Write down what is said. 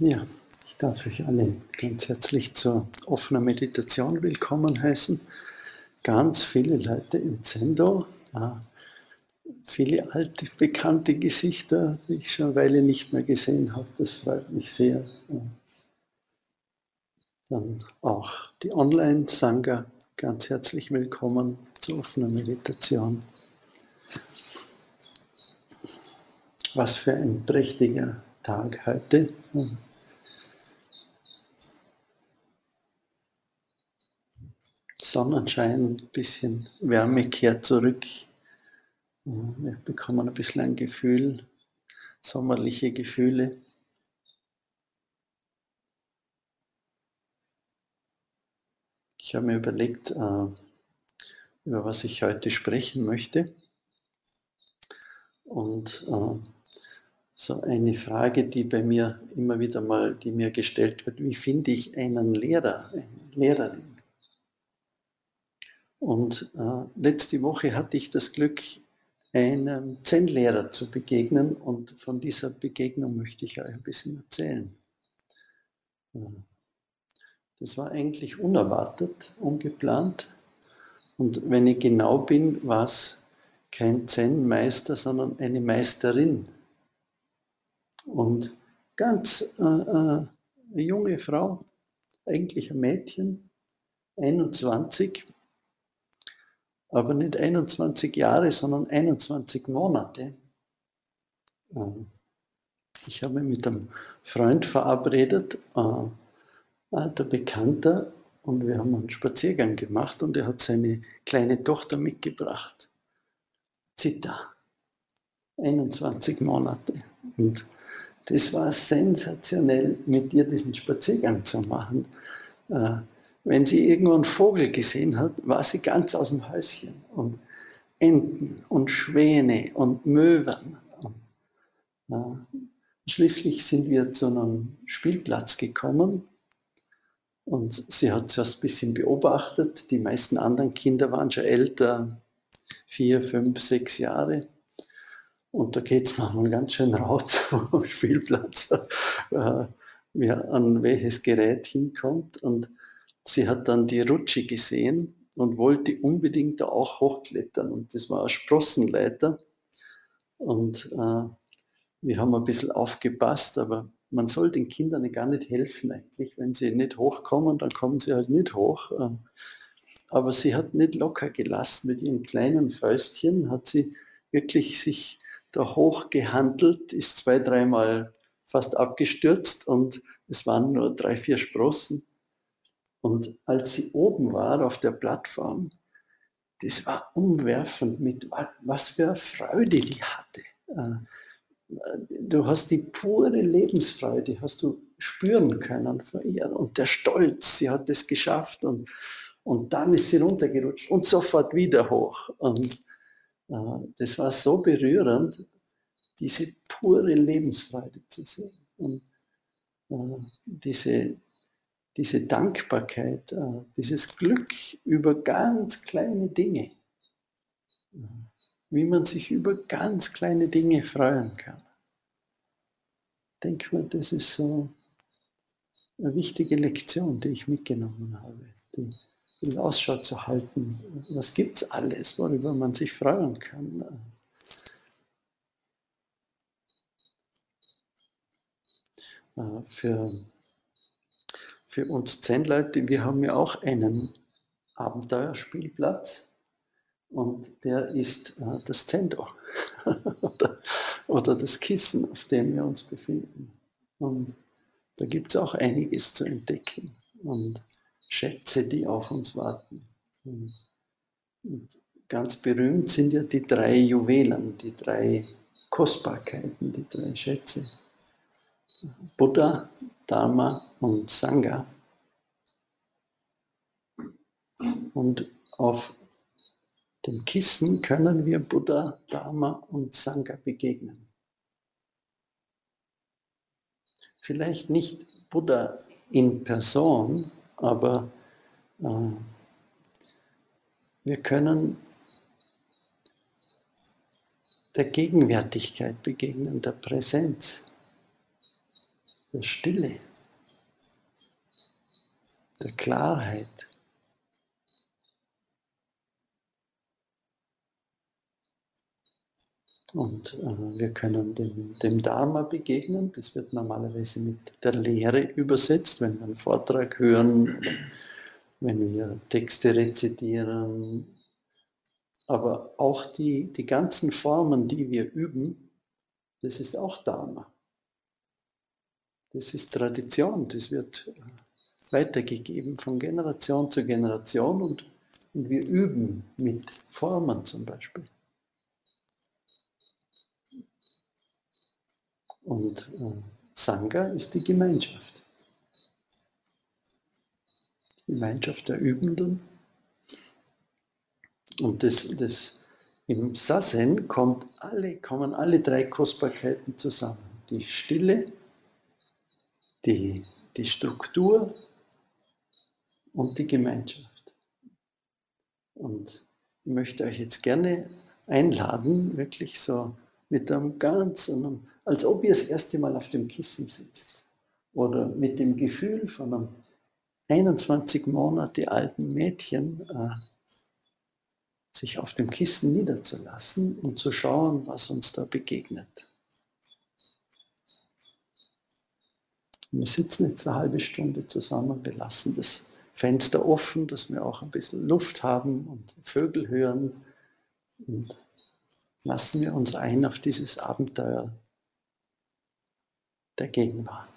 Ja, ich darf euch alle ganz herzlich zur offenen Meditation willkommen heißen. Ganz viele Leute im Zendo, viele alte, bekannte Gesichter, die ich schon eine Weile nicht mehr gesehen habe. Das freut mich sehr. Dann auch die Online-Sangha, ganz herzlich willkommen zur offenen Meditation. Was für ein prächtiger Tag heute. Sonnenschein, ein bisschen Wärme kehrt zurück. Wir bekommen ein bisschen ein Gefühl, sommerliche Gefühle. Ich habe mir überlegt, äh, über was ich heute sprechen möchte. Und äh, so eine Frage, die bei mir immer wieder mal, die mir gestellt wird, wie finde ich einen Lehrer, eine Lehrerin? Und äh, letzte Woche hatte ich das Glück, einem Zen-Lehrer zu begegnen und von dieser Begegnung möchte ich euch ein bisschen erzählen. Das war eigentlich unerwartet, ungeplant. Und wenn ich genau bin, war es kein Zen-Meister, sondern eine Meisterin. Und ganz äh, äh, junge Frau, eigentlich ein Mädchen, 21, aber nicht 21 Jahre, sondern 21 Monate. Ähm, ich habe mich mit einem Freund verabredet, äh, alter Bekannter, und wir haben einen Spaziergang gemacht und er hat seine kleine Tochter mitgebracht. Zita. 21 Monate. Und das war sensationell, mit ihr diesen Spaziergang zu machen. Äh, wenn sie irgendwo einen Vogel gesehen hat, war sie ganz aus dem Häuschen. Und Enten und Schwäne und Möwen. Ja. Schließlich sind wir zu einem Spielplatz gekommen und sie hat zuerst ein bisschen beobachtet. Die meisten anderen Kinder waren schon älter, vier, fünf, sechs Jahre. Und da geht es manchmal ganz schön raus am Spielplatz, äh, an welches Gerät hinkommt. Und sie hat dann die Rutsche gesehen und wollte unbedingt da auch hochklettern. Und das war eine Sprossenleiter. Und äh, wir haben ein bisschen aufgepasst, aber man soll den Kindern gar nicht helfen eigentlich. Wenn sie nicht hochkommen, dann kommen sie halt nicht hoch. Äh. Aber sie hat nicht locker gelassen mit ihren kleinen Fäustchen, hat sie wirklich sich da hochgehandelt, ist zwei, dreimal fast abgestürzt und es waren nur drei, vier Sprossen. Und als sie oben war auf der Plattform, das war umwerfend mit was für Freude die hatte. Äh, du hast die pure Lebensfreude, hast du spüren können von ihr und der Stolz, sie hat es geschafft und, und dann ist sie runtergerutscht und sofort wieder hoch. Und das war so berührend, diese pure Lebensfreude zu sehen und äh, diese diese Dankbarkeit, äh, dieses Glück über ganz kleine Dinge, wie man sich über ganz kleine Dinge freuen kann. Ich denke mal, das ist so eine wichtige Lektion, die ich mitgenommen habe, die, die Ausschau zu halten. Was gibt es alles, worüber man sich freuen kann? Äh, für für uns Zen-Leute, wir haben ja auch einen Abenteuerspielplatz und der ist äh, das oder, oder das Kissen, auf dem wir uns befinden. Und da gibt es auch einiges zu entdecken und Schätze, die auf uns warten. Und, ganz berühmt sind ja die drei Juwelen, die drei Kostbarkeiten, die drei Schätze. Buddha, Dharma und Sangha. Und auf dem Kissen können wir Buddha, Dharma und Sangha begegnen. Vielleicht nicht Buddha in Person, aber äh, wir können der Gegenwärtigkeit begegnen, der Präsenz. der Stille, der Klarheit. Und äh, wir können dem, dem Dharma begegnen. Das wird normalerweise mit der Lehre übersetzt, wenn wir einen Vortrag hören, wenn wir Texte rezitieren. Aber auch die, die ganzen Formen, die wir üben, das ist auch Dharma. Das ist Tradition, das wird äh, weitergegeben von Generation zu Generation und, und wir üben mit Formen zum Beispiel. Und äh, Sangha ist die Gemeinschaft. Die Gemeinschaft der Übenden. Und das, das, im Sassen kommt alle, kommen alle drei Kostbarkeiten zusammen. Die Stille, die, die Struktur und die Gemeinschaft. Und ich möchte euch jetzt gerne einladen, wirklich so mit einem ganz, als ob ihr das erste Mal auf dem Kissen sitzt. Oder mit dem Gefühl von einem 21 Monate alten Mädchen äh, sich auf dem Kissen niederzulassen und zu schauen, was uns da begegnet. Wir sitzen jetzt eine halbe Stunde zusammen, wir lassen das Fenster offen, dass wir auch ein bisschen Luft haben und Vögel hören und lassen wir uns ein auf dieses Abenteuer der Gegenwart.